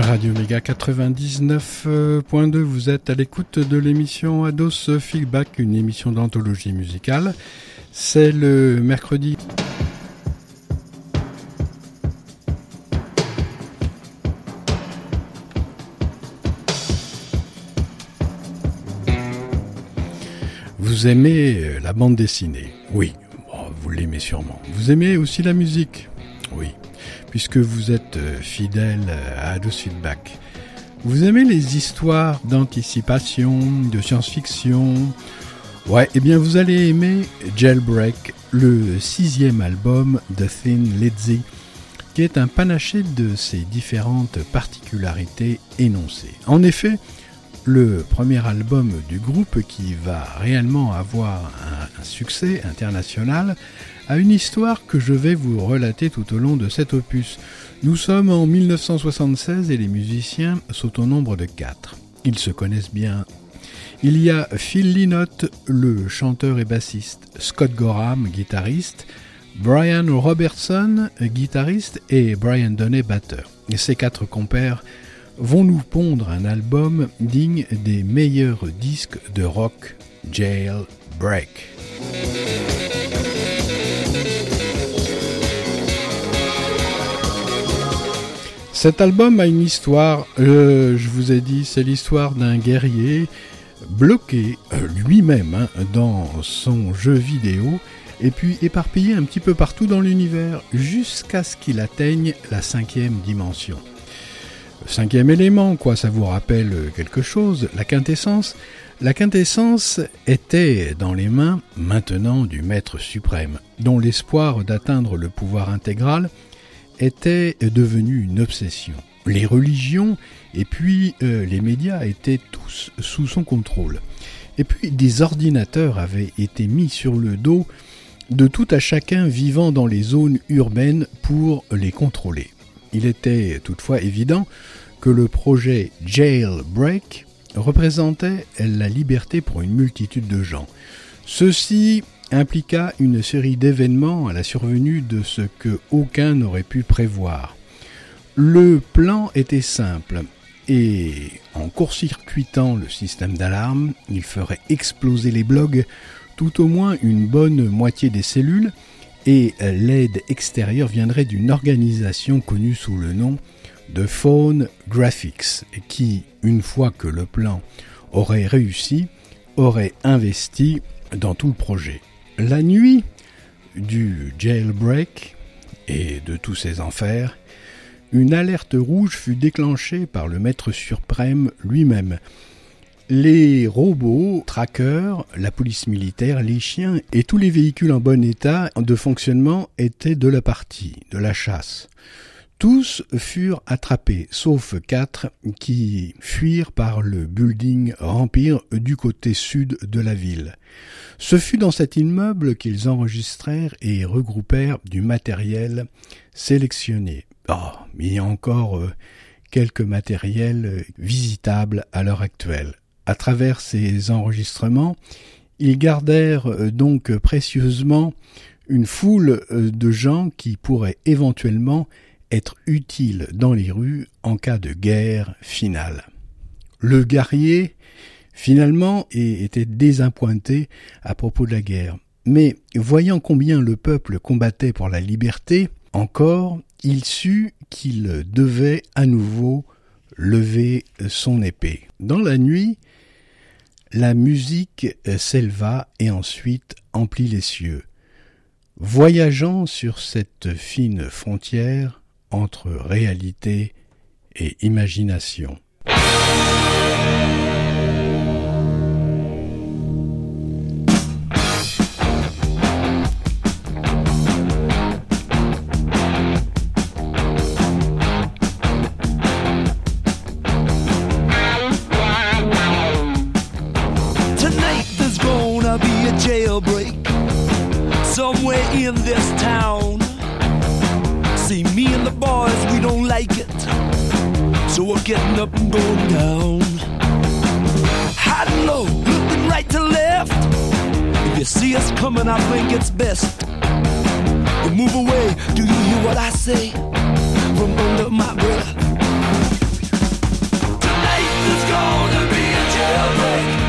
Radio Méga 99.2, vous êtes à l'écoute de l'émission Ados Feedback, une émission d'anthologie musicale. C'est le mercredi. Vous aimez la bande dessinée? Oui, vous l'aimez sûrement. Vous aimez aussi la musique? Oui puisque vous êtes euh, fidèle à Ados Feedback. Vous aimez les histoires d'anticipation, de science-fiction? Ouais, eh bien vous allez aimer Jailbreak, le sixième album de Thin Lizzy, qui est un panaché de ses différentes particularités énoncées. En effet, le premier album du groupe qui va réellement avoir un succès international à une histoire que je vais vous relater tout au long de cet opus. Nous sommes en 1976 et les musiciens sont au nombre de quatre. Ils se connaissent bien. Il y a Phil Lynott, le chanteur et bassiste, Scott Gorham, guitariste, Brian Robertson, guitariste, et Brian Donnet, batteur. Ces quatre compères vont nous pondre un album digne des meilleurs disques de rock, Jailbreak? Cet album a une histoire, euh, je vous ai dit, c'est l'histoire d'un guerrier bloqué euh, lui-même hein, dans son jeu vidéo et puis éparpillé un petit peu partout dans l'univers jusqu'à ce qu'il atteigne la cinquième dimension. Cinquième élément, quoi, ça vous rappelle quelque chose, la quintessence La quintessence était dans les mains maintenant du Maître suprême, dont l'espoir d'atteindre le pouvoir intégral était devenu une obsession. Les religions et puis euh, les médias étaient tous sous son contrôle. Et puis des ordinateurs avaient été mis sur le dos de tout à chacun vivant dans les zones urbaines pour les contrôler. Il était toutefois évident que le projet Jailbreak représentait la liberté pour une multitude de gens. Ceci impliqua une série d'événements à la survenue de ce que aucun n'aurait pu prévoir. Le plan était simple, et en court-circuitant le système d'alarme, il ferait exploser les blogs tout au moins une bonne moitié des cellules, et l'aide extérieure viendrait d'une organisation connue sous le nom de Phone Graphics, qui, une fois que le plan aurait réussi, aurait investi dans tout le projet. La nuit du jailbreak et de tous ses enfers, une alerte rouge fut déclenchée par le maître suprême lui-même. Les robots, trackers, la police militaire, les chiens et tous les véhicules en bon état de fonctionnement étaient de la partie, de la chasse. Tous furent attrapés, sauf quatre qui fuirent par le building Empire du côté sud de la ville. Ce fut dans cet immeuble qu'ils enregistrèrent et regroupèrent du matériel sélectionné. Oh, il y a encore euh, quelques matériels euh, visitables à l'heure actuelle. À travers ces enregistrements, ils gardèrent euh, donc précieusement une foule de gens qui pourraient éventuellement être utiles dans les rues en cas de guerre finale. Le guerrier finalement était désappointé à propos de la guerre. Mais voyant combien le peuple combattait pour la liberté, encore, il sut qu'il devait à nouveau lever son épée. Dans la nuit, la musique s'éleva et ensuite emplit les cieux. Voyageant sur cette fine frontière entre réalité et imagination. getting up and going down. High and low, looking right to left. If you see us coming, I think it's best. You move away, do you hear what I say? From under my breath. Tonight is gonna be a jailbreak.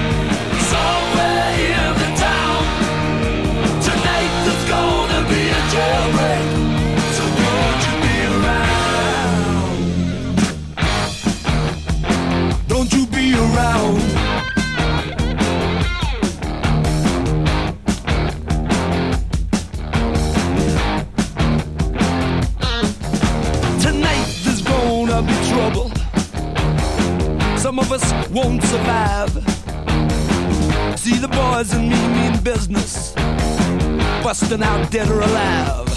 Busting out dead or alive.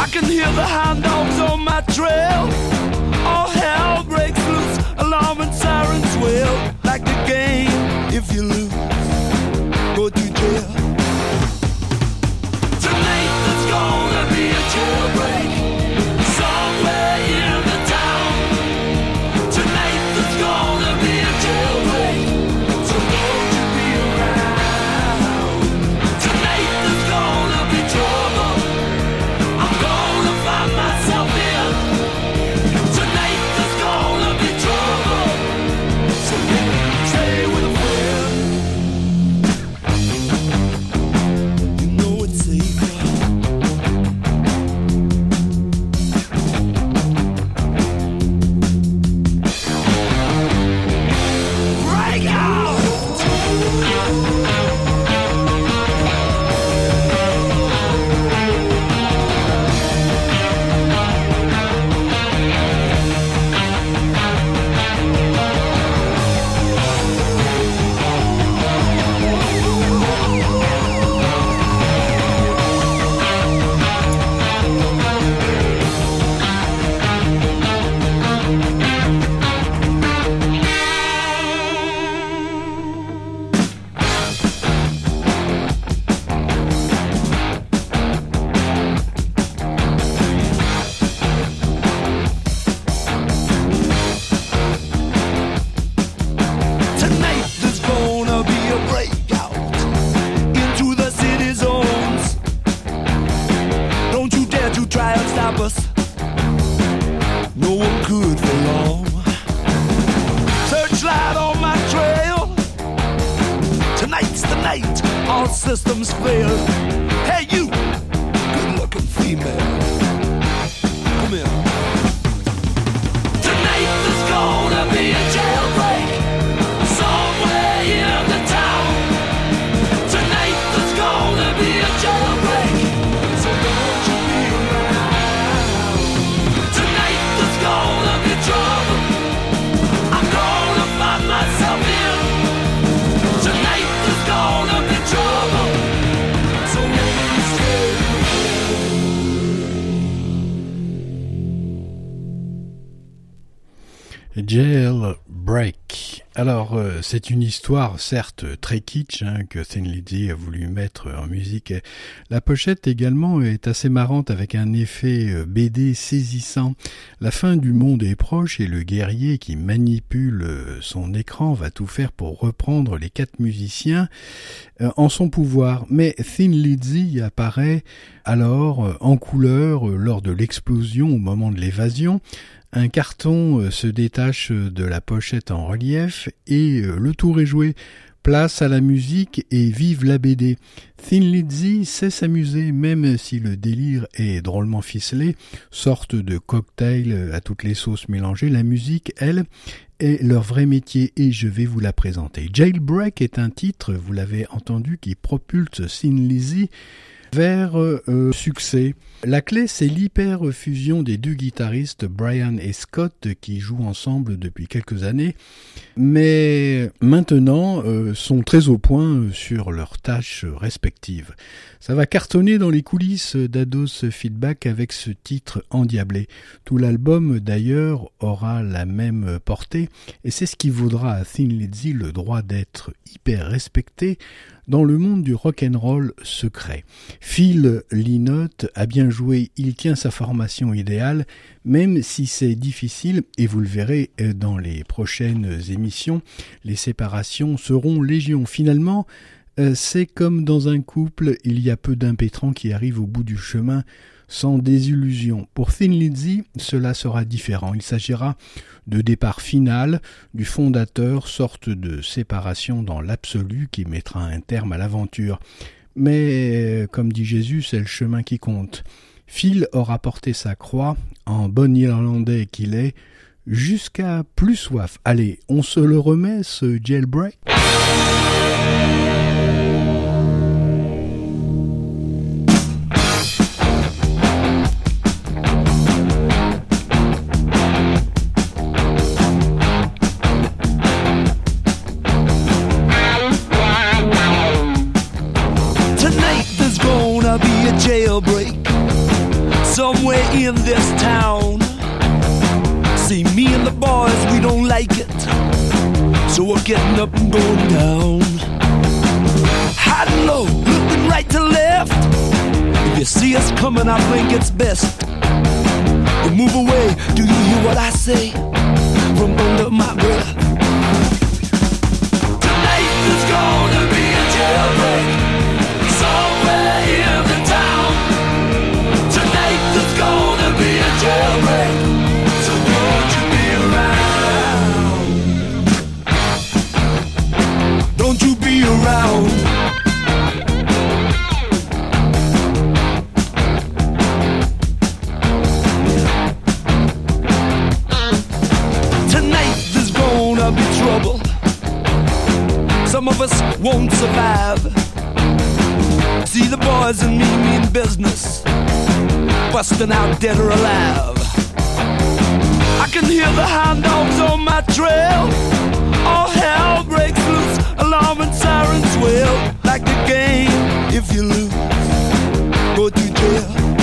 I can hear the hound dogs on my trail. C'est une histoire, certes, très kitsch, hein, que Thin a voulu mettre en musique. La pochette également est assez marrante avec un effet euh, BD saisissant. La fin du monde est proche et le guerrier qui manipule euh, son écran va tout faire pour reprendre les quatre musiciens en son pouvoir. Mais Thin Lizzy apparaît alors euh, en couleur euh, lors de l'explosion au moment de l'évasion. Un carton euh, se détache de la pochette en relief et euh, le tour est joué. Place à la musique et vive la BD. Thin Lizzy sait s'amuser même si le délire est drôlement ficelé, sorte de cocktail à toutes les sauces mélangées. La musique, elle, est leur vrai métier et je vais vous la présenter. Jailbreak est un titre, vous l'avez entendu, qui propulse Thin Lizzy vers euh, euh, succès. La clé, c'est l'hyper-fusion des deux guitaristes Brian et Scott qui jouent ensemble depuis quelques années, mais maintenant euh, sont très au point euh, sur leurs tâches respectives. Ça va cartonner dans les coulisses d'Ados Feedback avec ce titre endiablé. Tout l'album d'ailleurs aura la même portée et c'est ce qui vaudra à Thin Lizzy le droit d'être hyper respecté dans le monde du rock'n'roll secret. Phil Lynott a bien joué, il tient sa formation idéale, même si c'est difficile, et vous le verrez dans les prochaines émissions, les séparations seront légion. Finalement, euh, c'est comme dans un couple, il y a peu d'impétrants qui arrivent au bout du chemin sans désillusion. Pour Thin Lizzy, cela sera différent. Il s'agira de départ final du fondateur, sorte de séparation dans l'absolu qui mettra un terme à l'aventure. Mais, comme dit Jésus, c'est le chemin qui compte. Phil aura porté sa croix, en bon irlandais qu'il est, jusqu'à plus soif. Allez, on se le remet, ce jailbreak? Coming, I think it's best. You move away, do you hear what I say? From under my breath. Busting out dead or alive. I can hear the hound dogs on my trail. All hell breaks loose, alarm and sirens wail. Like the game, if you lose, go to jail.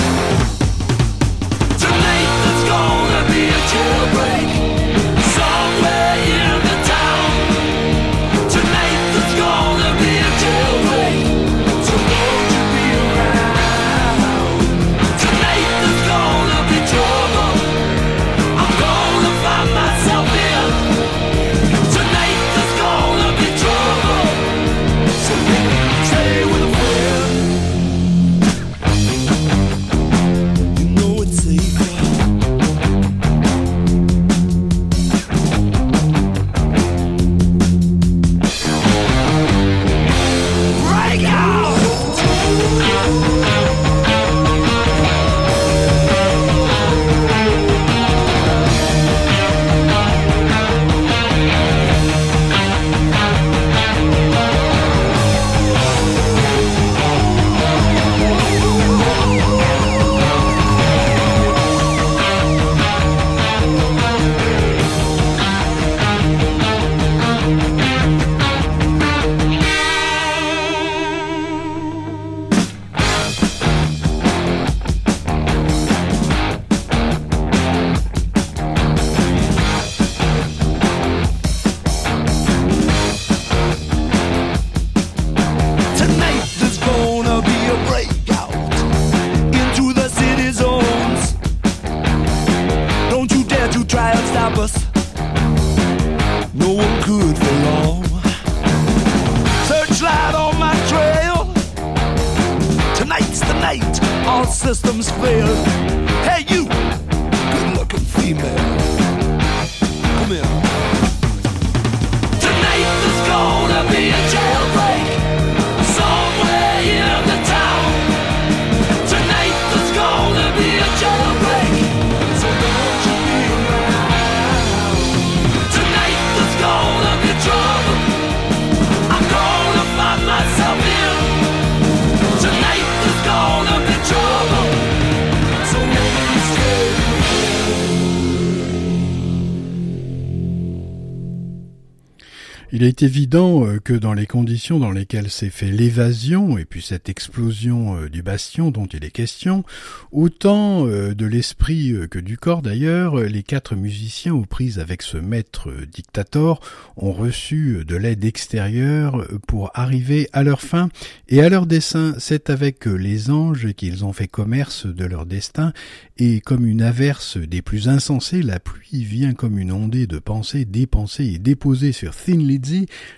Il est évident euh, que dans les conditions dans lesquelles s'est fait l'évasion et puis cette explosion euh, du bastion dont il est question, autant euh, de l'esprit que du corps d'ailleurs, les quatre musiciens aux prises avec ce maître dictator ont reçu de l'aide extérieure pour arriver à leur fin et à leur dessein. C'est avec les anges qu'ils ont fait commerce de leur destin et comme une averse des plus insensées, la pluie vient comme une ondée de pensées dépensées et déposées sur Thin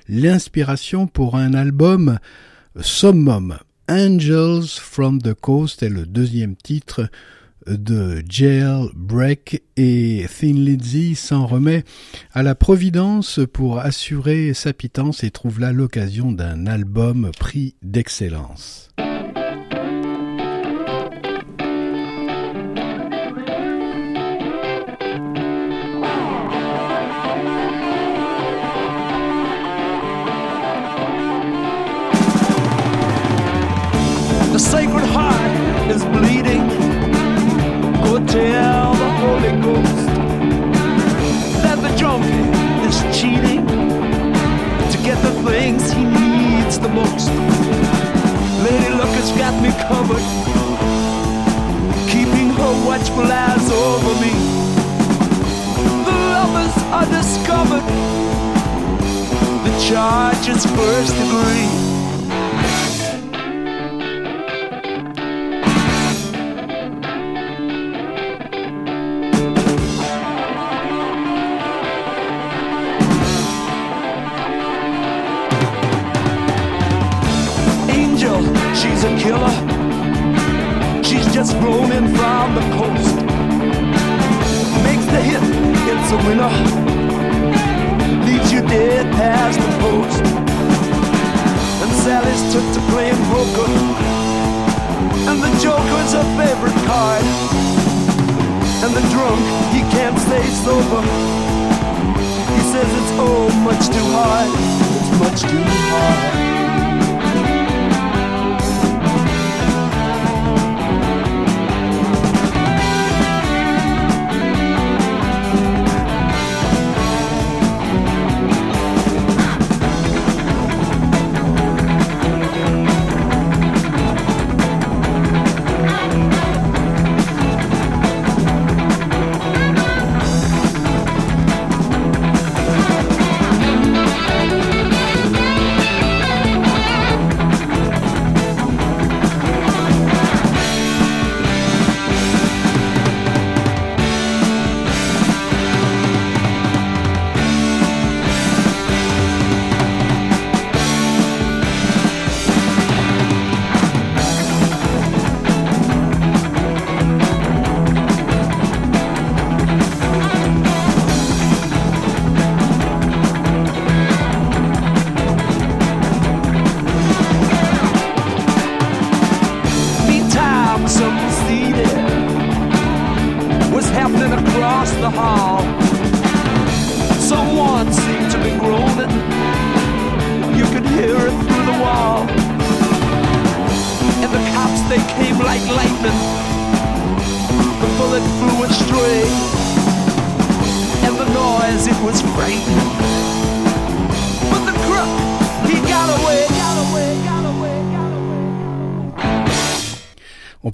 L'inspiration pour un album summum. Angels from the Coast est le deuxième titre de Jailbreak et Thin Lizzy s'en remet à la Providence pour assurer sa pitance et trouve là l'occasion d'un album prix d'excellence. Tell the Holy Ghost that the junkie is cheating to get the things he needs the most. Lady Luck has got me covered, keeping her watchful eyes over me. The lovers are discovered. The charge is first degree. Winner up leads you dead past the post. And Sally's took to playing poker, and the joker's her favorite card. And the drunk, he can't stay sober. He says it's oh much too hard, it's much too hard.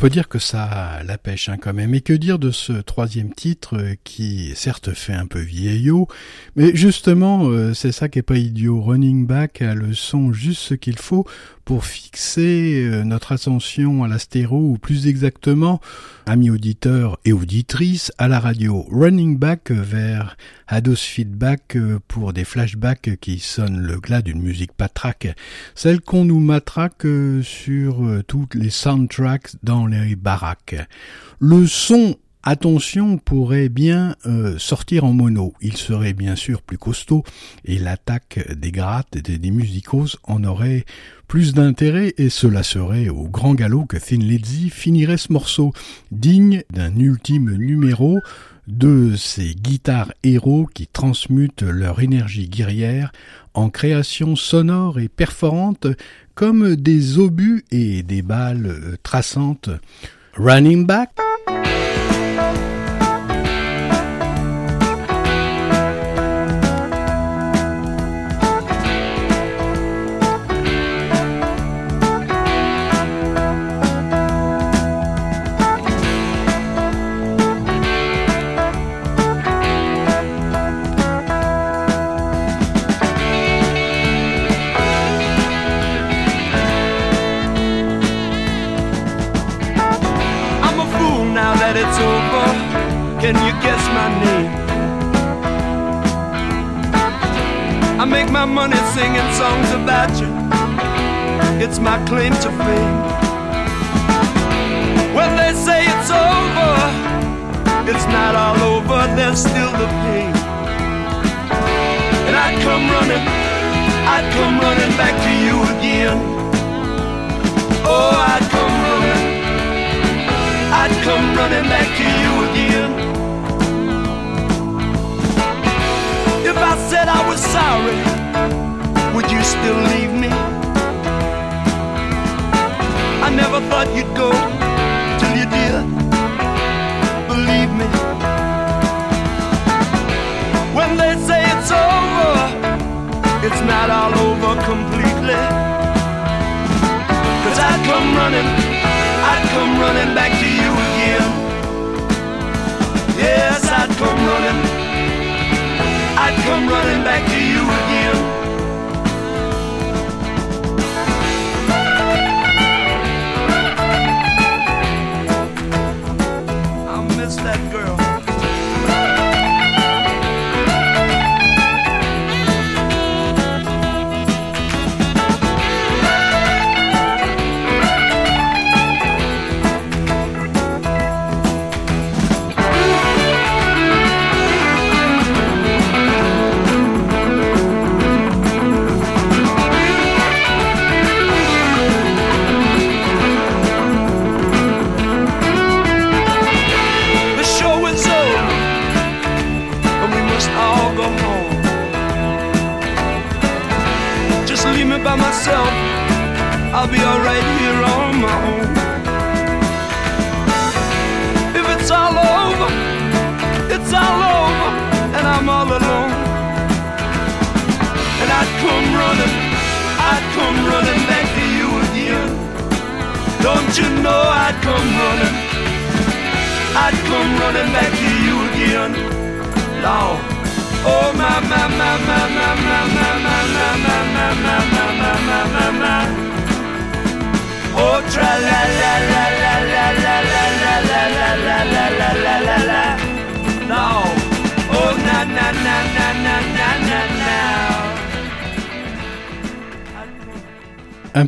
Peut dire que ça la pêche hein, quand même. Et que dire de ce troisième titre euh, qui certes fait un peu vieillot, mais justement euh, c'est ça qui est pas idiot. Running Back a le son juste ce qu'il faut pour fixer euh, notre attention à l'astéro ou plus exactement, amis auditeurs et auditrices, à la radio. Running Back vers Ados Feedback pour des flashbacks qui sonnent le glas d'une musique patraque, celle qu'on nous matraque sur toutes les soundtracks dans les baraques. Le son Attention pourrait bien euh, sortir en mono. Il serait bien sûr plus costaud et l'attaque des grattes et des musicos en aurait plus d'intérêt et cela serait au grand galop que Thin Lizzy finirait ce morceau, digne d'un ultime numéro de ces guitares héros qui transmutent leur énergie guerrière en créations sonores et perforantes comme des obus et des balles traçantes. Running back. Miss that girl.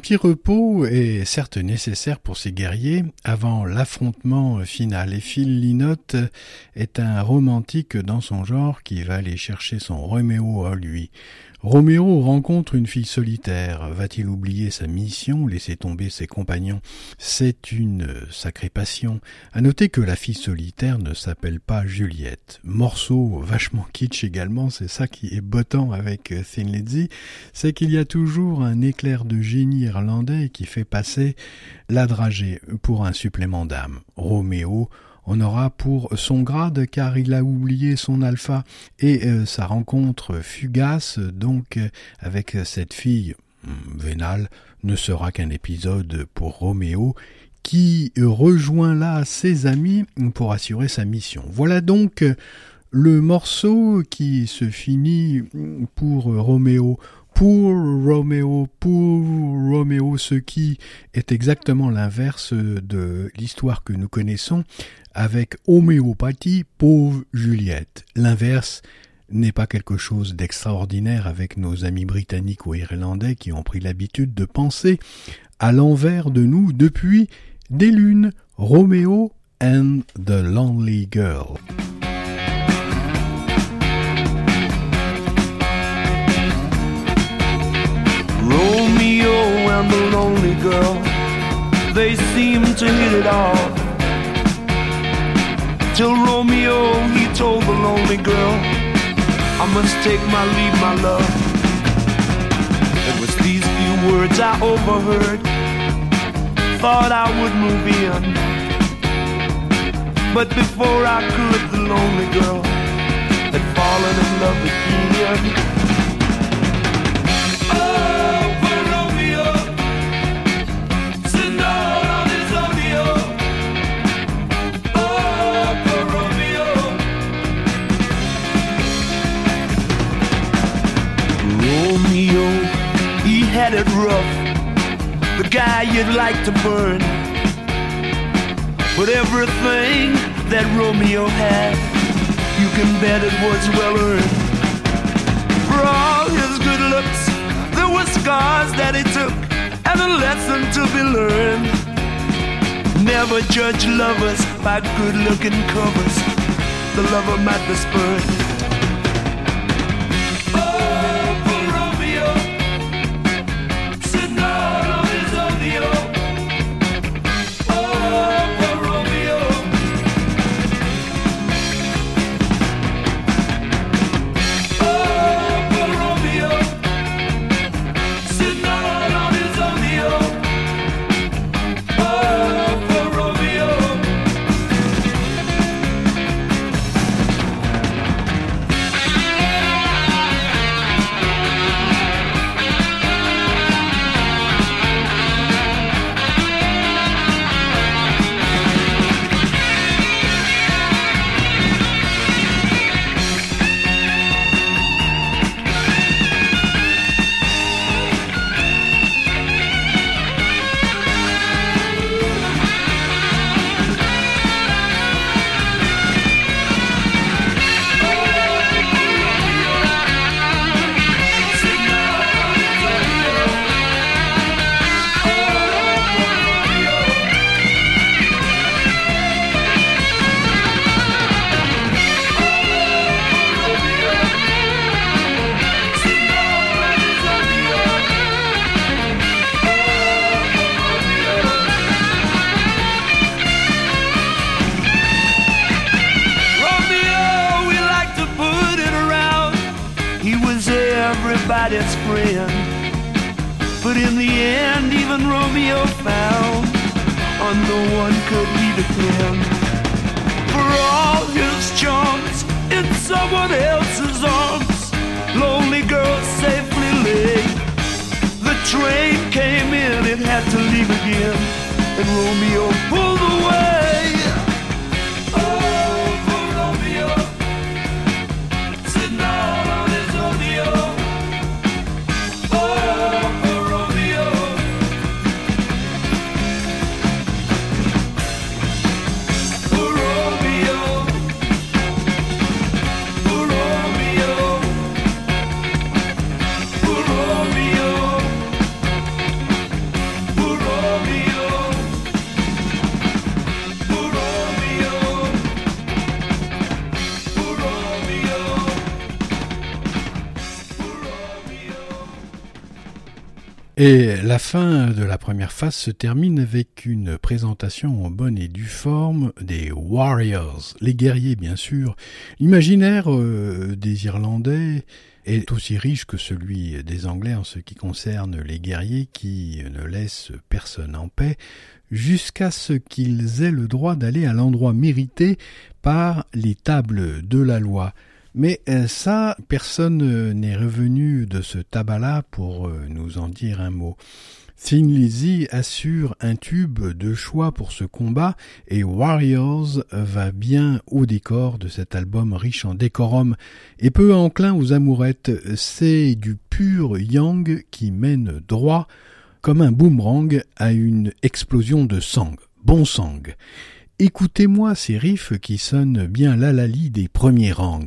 Petit repos est certes nécessaire pour ces guerriers avant l'affrontement final et Phil est un romantique dans son genre qui va aller chercher son Roméo à lui. Roméo rencontre une fille solitaire. Va-t-il oublier sa mission, laisser tomber ses compagnons? C'est une sacrée passion. À noter que la fille solitaire ne s'appelle pas Juliette. Morceau vachement kitsch également, c'est ça qui est bottant avec Thin Lizzy, c'est qu'il y a toujours un éclair de génie irlandais qui fait passer la dragée pour un supplément d'âme. Roméo on aura pour son grade car il a oublié son alpha et euh, sa rencontre fugace donc euh, avec cette fille hmm, vénale ne sera qu'un épisode pour Roméo qui rejoint là ses amis pour assurer sa mission. Voilà donc le morceau qui se finit pour Roméo pour Roméo, pour Roméo, ce qui est exactement l'inverse de l'histoire que nous connaissons avec homéopathie, pauvre Juliette. L'inverse n'est pas quelque chose d'extraordinaire avec nos amis britanniques ou irlandais qui ont pris l'habitude de penser à l'envers de nous depuis des lunes. Roméo and the Lonely Girl. Romeo and the lonely girl, they seem to hit it. Till Romeo, he told the lonely girl, I must take my leave, my love. It was these few words I overheard, thought I would move in. But before I could, the lonely girl had fallen in love again. Guy you'd like to burn. But everything that Romeo had, you can bet it was well earned. For all his good looks, there were scars that he took, and a lesson to be learned. Never judge lovers by good looking covers, the lover might be spurned. Everybody's friend. But in the end, even Romeo found on no one could he depend. For all his charms in someone else's arms, lonely girl safely lay. The train came in, it had to leave again, and Romeo pulled away. La fin de la première phase se termine avec une présentation en bonne et due forme des Warriors, les guerriers bien sûr. L'imaginaire euh, des Irlandais est aussi riche que celui des Anglais en ce qui concerne les guerriers qui ne laissent personne en paix jusqu'à ce qu'ils aient le droit d'aller à l'endroit mérité par les tables de la loi. Mais euh, ça, personne euh, n'est revenu de ce tabac-là pour euh, nous en dire un mot. Thin Lizzy assure un tube de choix pour ce combat et Warriors va bien au décor de cet album riche en décorum et peu enclin aux amourettes. C'est du pur yang qui mène droit comme un boomerang à une explosion de sang. Bon sang. Écoutez-moi ces riffs qui sonnent bien l'alali des premiers rangs.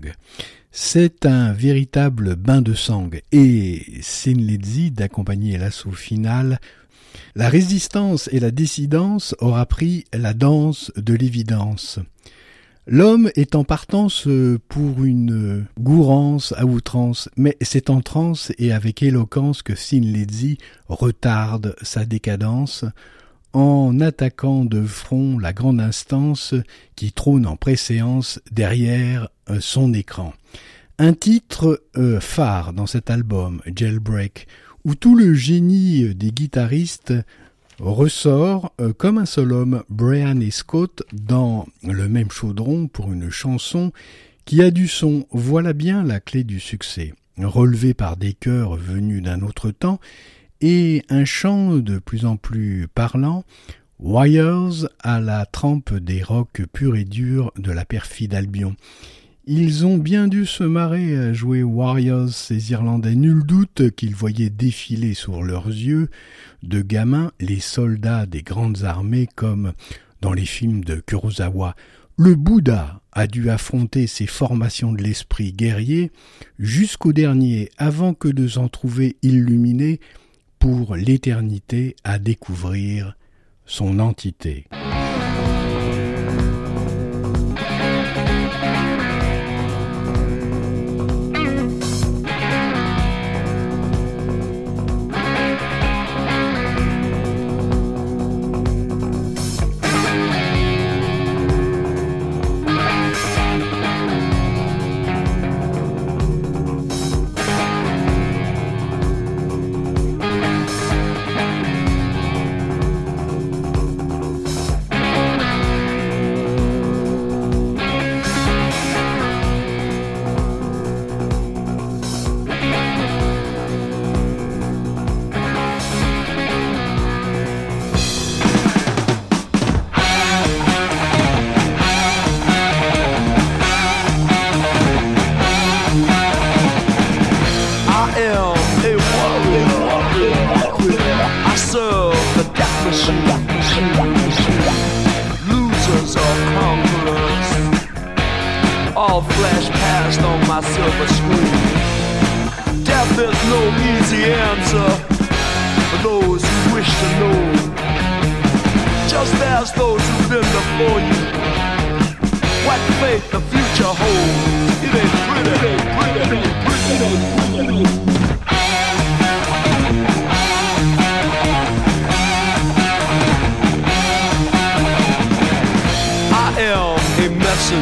C'est un véritable bain de sang et Sinledzi d'accompagner l'assaut final. La résistance et la décidence aura pris la danse de l'évidence. L'homme est en partance pour une gourance à outrance, mais c'est en transe et avec éloquence que Sinledzi retarde sa décadence en attaquant de front la grande instance qui trône en préséance derrière euh, son écran. Un titre euh, phare dans cet album, Jailbreak, où tout le génie des guitaristes ressort euh, comme un seul homme, Brian et Scott, dans le même chaudron pour une chanson qui a du son. Voilà bien la clé du succès. Relevé par des chœurs venus d'un autre temps, et un chant de plus en plus parlant, Wires à la trempe des rocs purs et durs de la perfide Albion. Ils ont bien dû se marrer à jouer Warriors, ces Irlandais. Nul doute qu'ils voyaient défiler sur leurs yeux de gamins les soldats des grandes armées comme dans les films de Kurosawa. Le Bouddha a dû affronter ces formations de l'esprit guerrier jusqu'au dernier avant que de s'en trouver illuminé pour l'éternité à découvrir son entité.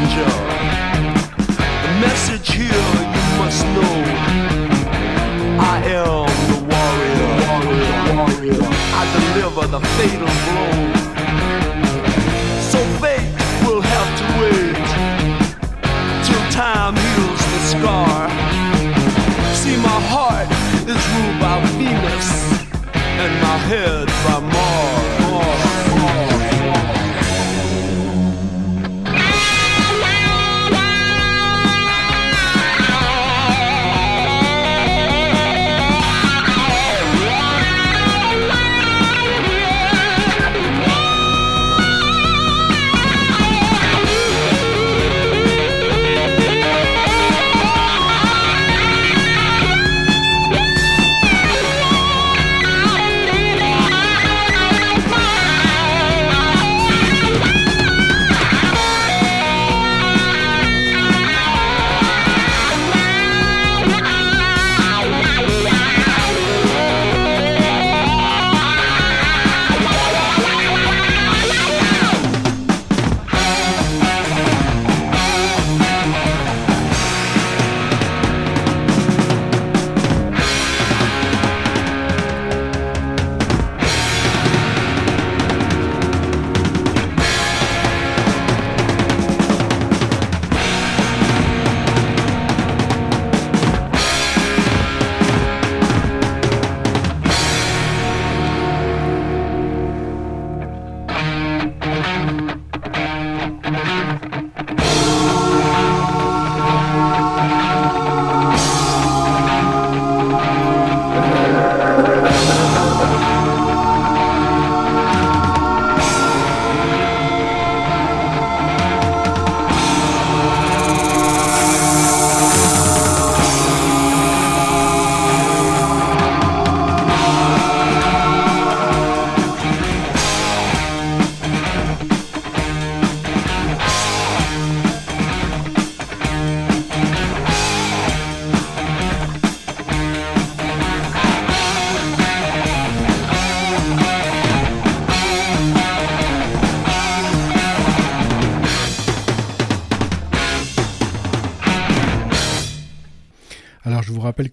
messenger. The message here you must know. I am the warrior. warrior, warrior. I deliver the fatal blow. So fate will have to wait till time heals the scar. See, my heart is ruled by Venus, and my head by.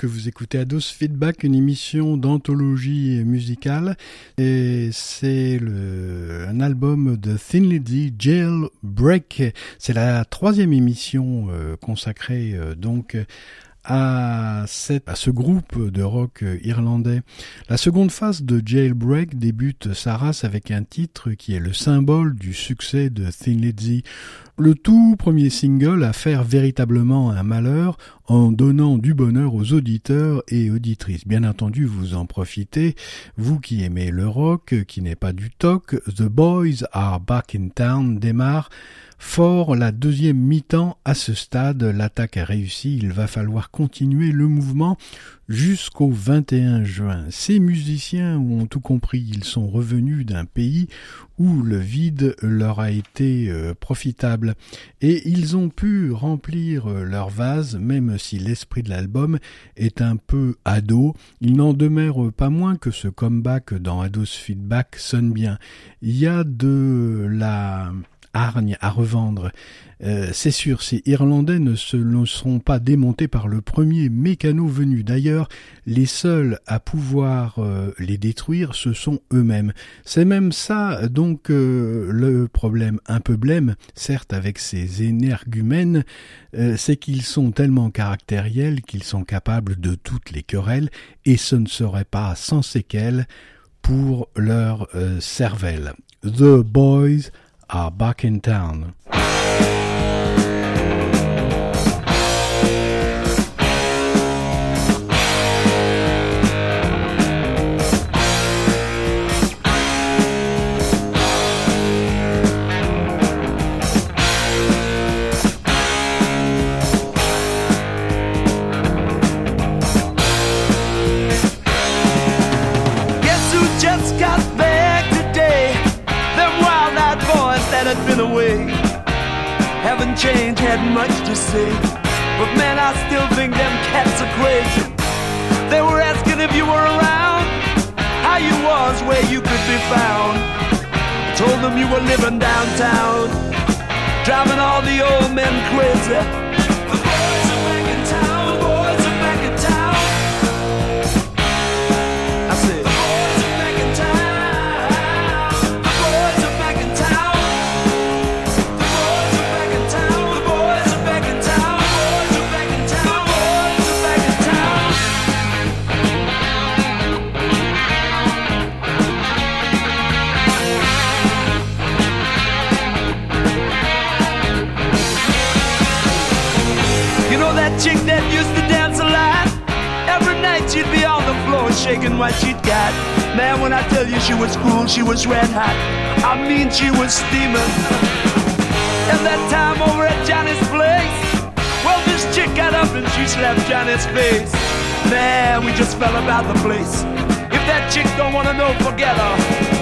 Que vous écoutez Ados Feedback, une émission d'anthologie musicale, et c'est un album de Thin Lizzy, Jailbreak. C'est la troisième émission euh, consacrée euh, donc à, ce groupe de rock irlandais. La seconde phase de Jailbreak débute sa race avec un titre qui est le symbole du succès de Thin Lizzy. Le tout premier single à faire véritablement un malheur en donnant du bonheur aux auditeurs et auditrices. Bien entendu, vous en profitez, vous qui aimez le rock, qui n'est pas du toc, The Boys Are Back in Town démarre Fort la deuxième mi-temps à ce stade, l'attaque a réussi, il va falloir continuer le mouvement jusqu'au 21 juin. Ces musiciens ont tout compris, ils sont revenus d'un pays où le vide leur a été euh, profitable et ils ont pu remplir euh, leur vase même si l'esprit de l'album est un peu ado, il n'en demeure pas moins que ce comeback dans Ados Feedback sonne bien. Il y a de la hargne à revendre. Euh, c'est sûr, ces Irlandais ne se seront pas démontés par le premier mécano venu. D'ailleurs, les seuls à pouvoir euh, les détruire, ce sont eux-mêmes. C'est même ça, donc, euh, le problème un peu blême, certes avec ces énergumènes, c'est qu'ils sont tellement caractériels qu'ils sont capables de toutes les querelles, et ce ne serait pas sans séquelles pour leur cervelle. The Boys are back in town. Change had much to say. But man, I still think them cats are crazy. They were asking if you were around, how you was, where you could be found. I told them you were living downtown, driving all the old men crazy. She was cool, she was red hot. I mean, she was steaming. And that time over at Johnny's place, well, this chick got up and she slapped Johnny's face. Man, we just fell about the place. If that chick don't wanna know, forget her.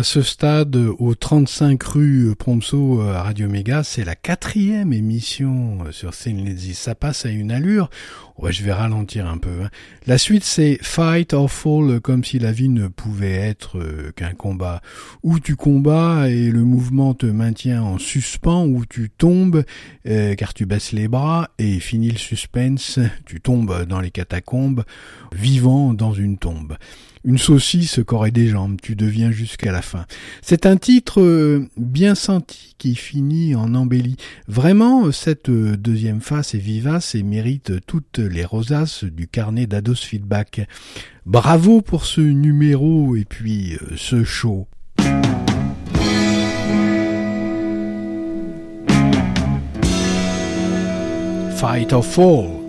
À ce stade, au 35 rue Promso à Radio Méga, c'est la quatrième émission euh, sur Lazy. Ça passe à une allure. Ouais, je vais ralentir un peu. hein. La suite, c'est Fight or Fall, comme si la vie ne pouvait être euh, qu'un combat. Où tu combats et le mouvement te maintient en suspens, où tu tombes euh, car tu baisses les bras et finit le suspense, tu tombes dans les catacombes, vivant dans une tombe. Une saucisse qu'aurait des jambes, tu deviens jusqu'à la fin. C'est un titre euh, bien senti qui finit en embellie. Vraiment, cette deuxième face est vivace et mérite toutes les rosaces du carnet d'Ados Feedback. Bravo pour ce numéro et puis euh, ce show. Fight or Fall.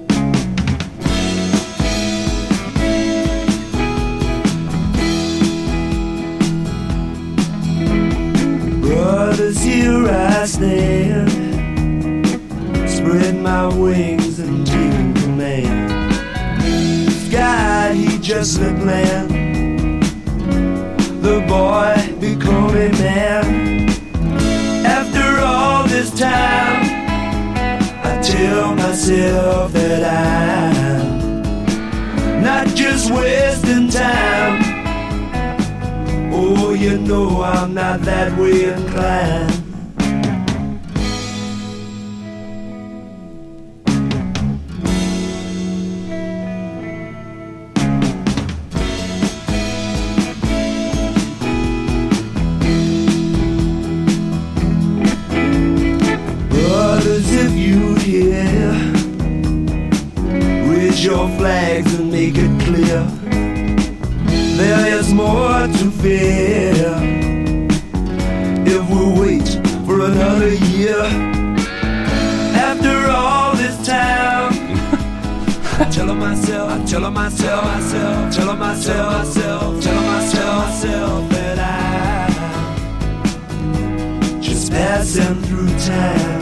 Spread my wings and God, he just a plan. The boy become a man. After all this time, I tell myself that I'm not just wasting time. Oh, you know I'm not that way inclined. Raise your flags and make it clear. There is more to fear if we wait for another year. After all this time, I'm telling myself, I'm telling myself, myself, telling myself, myself, telling myself, myself that I'm just passing through time.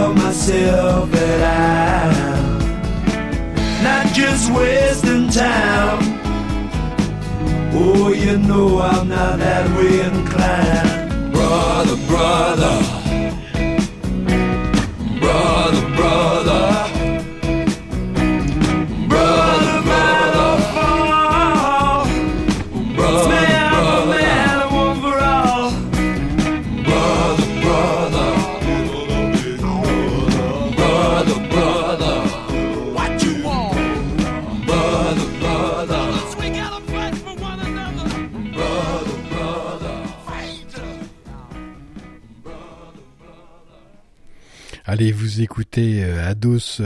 tell myself that I'm not just wasting time. Oh, you know I'm not that way inclined. Brother, brother. Brother, brother.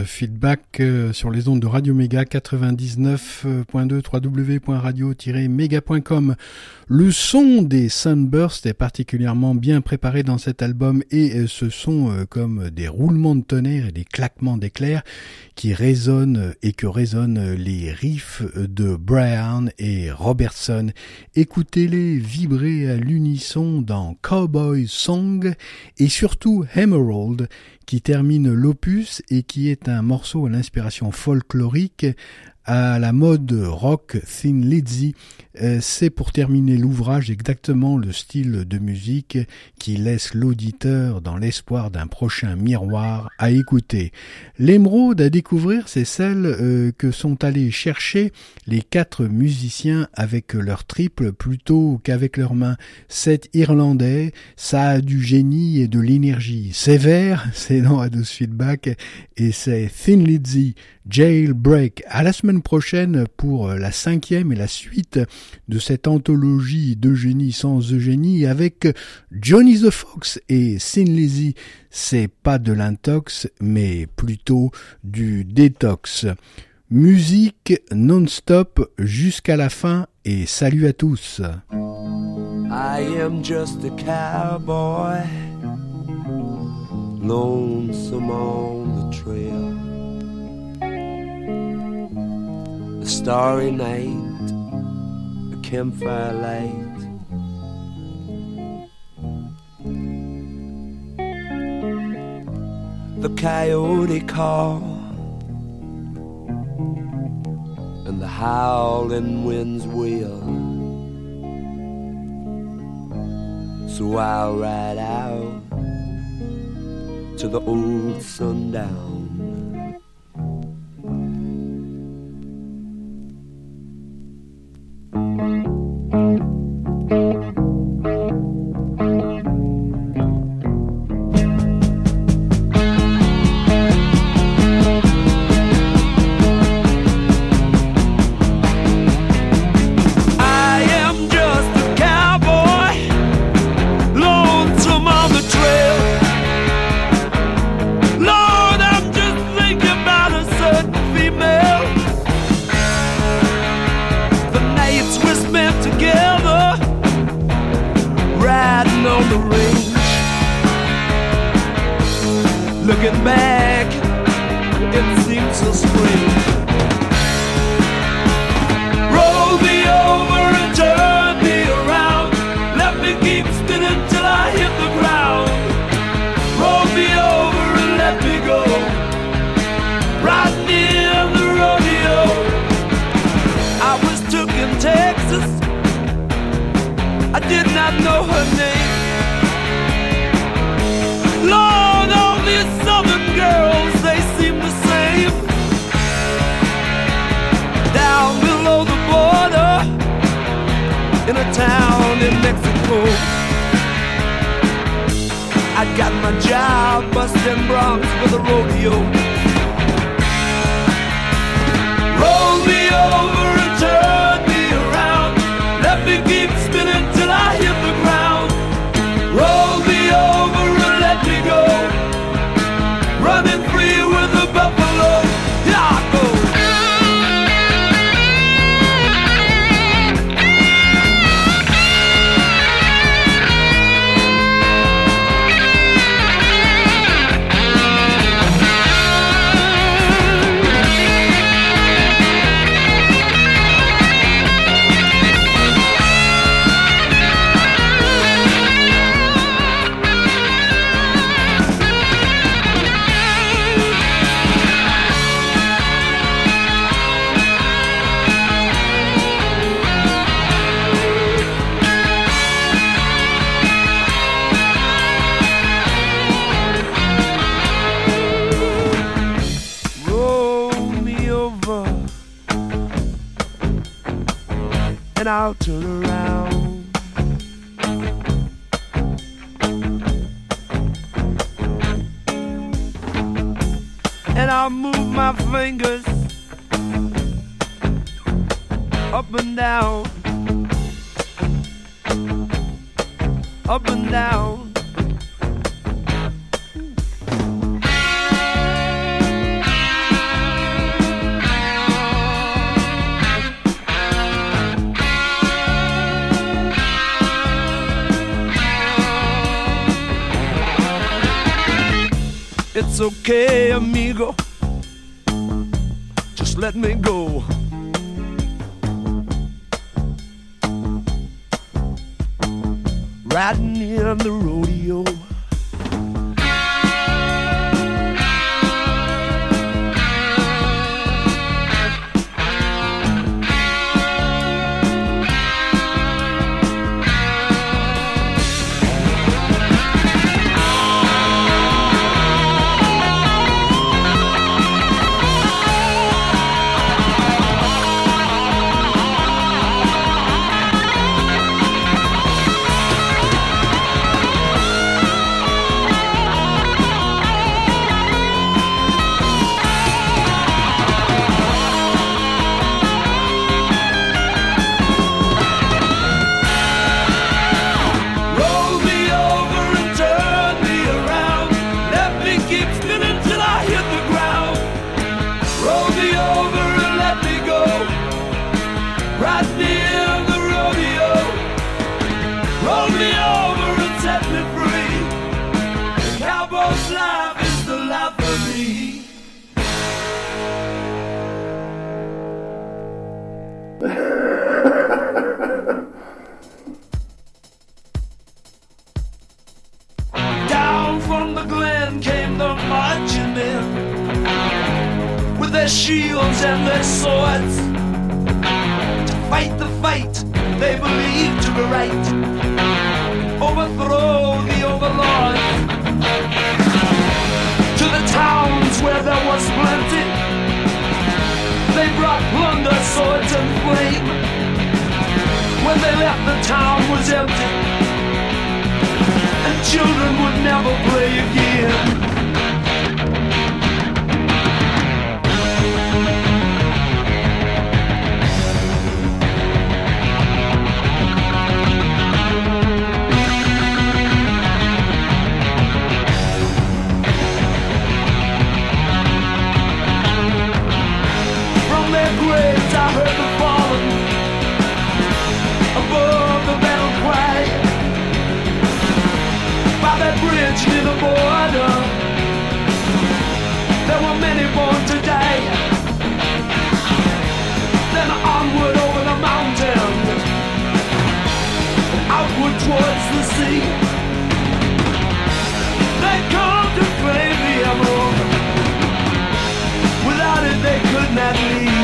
Feedback euh, sur les ondes de Radio Méga 99.2 www.radio-méga.com. Le son des Sunbursts est particulièrement bien préparé dans cet album et euh, ce sont euh, comme des roulements de tonnerre et des claquements d'éclairs qui résonnent et que résonnent les riffs de Brian et Robertson. Écoutez-les vibrer à l'unisson dans Cowboy Song et surtout Emerald qui termine l'opus et qui est un morceau à l'inspiration folklorique à la mode rock Thin Lizzy. Euh, c'est pour terminer l'ouvrage exactement le style de musique qui laisse l'auditeur dans l'espoir d'un prochain miroir à écouter. L'émeraude à découvrir, c'est celle euh, que sont allés chercher les quatre musiciens avec leur triple plutôt qu'avec leurs mains. C'est irlandais, ça a du génie et de l'énergie sévère, c'est dans Ados Feedback, et c'est Thin Lizzy Jailbreak. À la semaine prochaine pour la cinquième et la suite de cette anthologie d'Eugénie sans Eugénie avec Johnny the Fox et Sin Lizzy. C'est pas de l'intox, mais plutôt du détox. Musique non-stop jusqu'à la fin et salut à tous. A starry night, a campfire light. The coyote call and the howling winds wail. So I'll ride out to the old sundown. on the range. Looking back, it seems so strange. town in Mexico. I got my job busting bronze for the rodeo. out to the their shields and their swords to fight the fight they believe to be right. Overthrow the overlords. To the towns where there was plenty, they brought plunder, swords, and flame. When they left, the town was empty, and children would never play again. that bridge near the border. There were many born today. Then onward over the mountain, outward towards the sea. They come to claim the emerald. Without it, they could not leave.